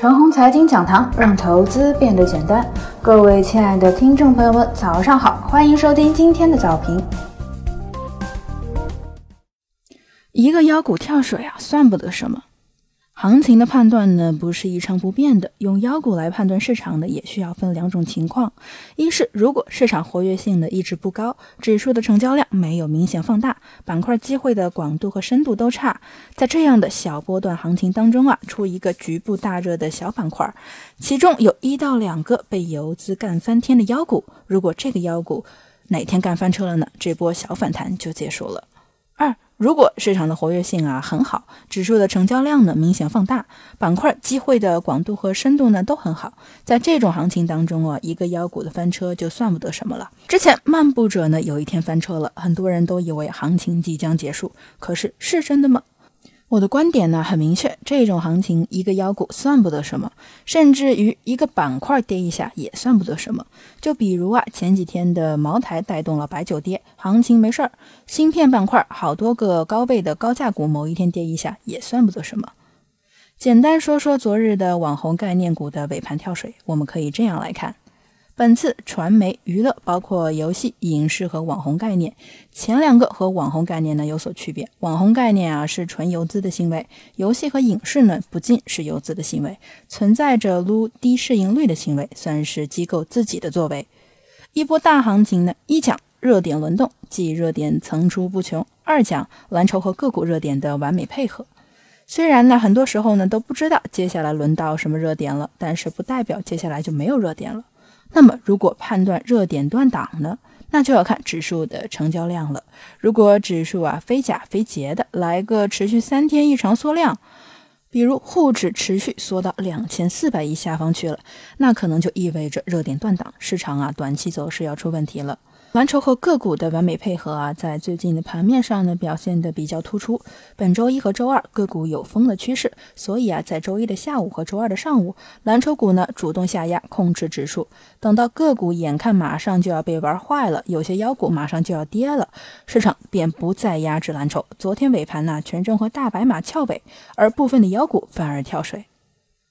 陈红财经讲堂，让投资变得简单。各位亲爱的听众朋友们，早上好，欢迎收听今天的早评。一个妖股跳水啊，算不得什么。行情的判断呢，不是一成不变的。用妖股来判断市场呢，也需要分两种情况：一是如果市场活跃性呢一直不高，指数的成交量没有明显放大，板块机会的广度和深度都差，在这样的小波段行情当中啊，出一个局部大热的小板块，其中有一到两个被游资干翻天的妖股，如果这个妖股哪天干翻车了呢，这波小反弹就结束了。二如果市场的活跃性啊很好，指数的成交量呢明显放大，板块机会的广度和深度呢都很好，在这种行情当中啊，一个妖股的翻车就算不得什么了。之前漫步者呢有一天翻车了，很多人都以为行情即将结束，可是是真的吗？我的观点呢很明确，这种行情一个妖股算不得什么，甚至于一个板块跌一下也算不得什么。就比如啊，前几天的茅台带动了白酒跌，行情没事儿；芯片板块好多个高位的高价股某一天跌一下也算不得什么。简单说说昨日的网红概念股的尾盘跳水，我们可以这样来看。本次传媒娱乐包括游戏、影视和网红概念，前两个和网红概念呢有所区别。网红概念啊是纯游资的行为，游戏和影视呢不仅是游资的行为，存在着撸低市盈率的行为，算是机构自己的作为。一波大行情呢，一讲热点轮动，即热点层出不穷；二讲蓝筹和个股热点的完美配合。虽然呢很多时候呢都不知道接下来轮到什么热点了，但是不代表接下来就没有热点了。那么，如果判断热点断档呢，那就要看指数的成交量了。如果指数啊非假非节的来个持续三天异常缩量，比如沪指持续缩到两千四百亿下方去了，那可能就意味着热点断档，市场啊短期走势要出问题了。蓝筹和个股的完美配合啊，在最近的盘面上呢表现的比较突出。本周一和周二个股有封的趋势，所以啊，在周一的下午和周二的上午，蓝筹股呢主动下压控制指数。等到个股眼看马上就要被玩坏了，有些妖股马上就要跌了，市场便不再压制蓝筹。昨天尾盘呢，权重和大白马翘尾，而部分的妖股反而跳水。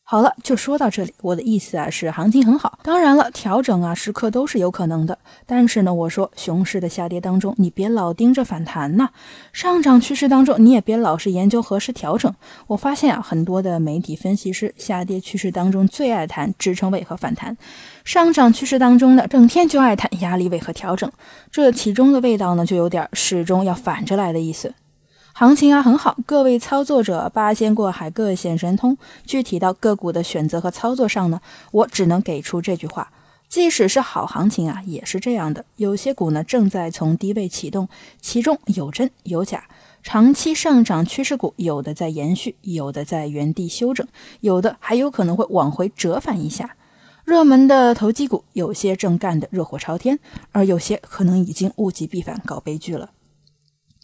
好了，就说到这里。我的意思啊是，行情很好。当然了，调整啊时刻都是有可能的。但是呢，我说熊市的下跌当中，你别老盯着反弹呐；上涨趋势当中，你也别老是研究何时调整。我发现啊，很多的媒体分析师下跌趋势当中最爱谈支撑位和反弹，上涨趋势当中呢，整天就爱谈压力位和调整。这其中的味道呢，就有点始终要反着来的意思。行情啊很好，各位操作者八仙过海各显神通。具体到个股的选择和操作上呢，我只能给出这句话：即使是好行情啊，也是这样的。有些股呢正在从低位启动，其中有真有假。长期上涨趋势股有的在延续，有的在原地休整，有的还有可能会往回折返一下。热门的投机股有些正干得热火朝天，而有些可能已经物极必反，搞悲剧了。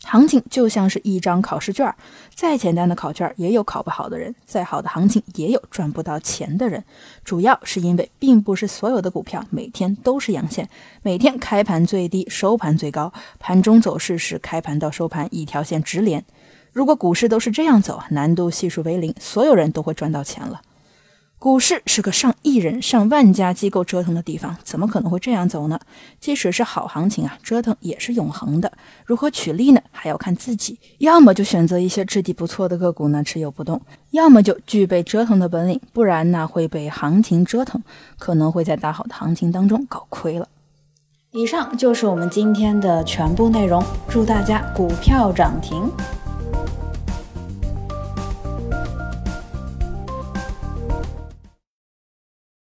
行情就像是一张考试卷，再简单的考卷也有考不好的人，再好的行情也有赚不到钱的人。主要是因为并不是所有的股票每天都是阳线，每天开盘最低，收盘最高，盘中走势是开盘到收盘一条线直连。如果股市都是这样走，难度系数为零，所有人都会赚到钱了。股市是个上亿人、上万家机构折腾的地方，怎么可能会这样走呢？即使是好行情啊，折腾也是永恒的。如何取利呢？还要看自己。要么就选择一些质地不错的个股呢，持有不动；要么就具备折腾的本领，不然呢会被行情折腾，可能会在大好的行情当中搞亏了。以上就是我们今天的全部内容，祝大家股票涨停。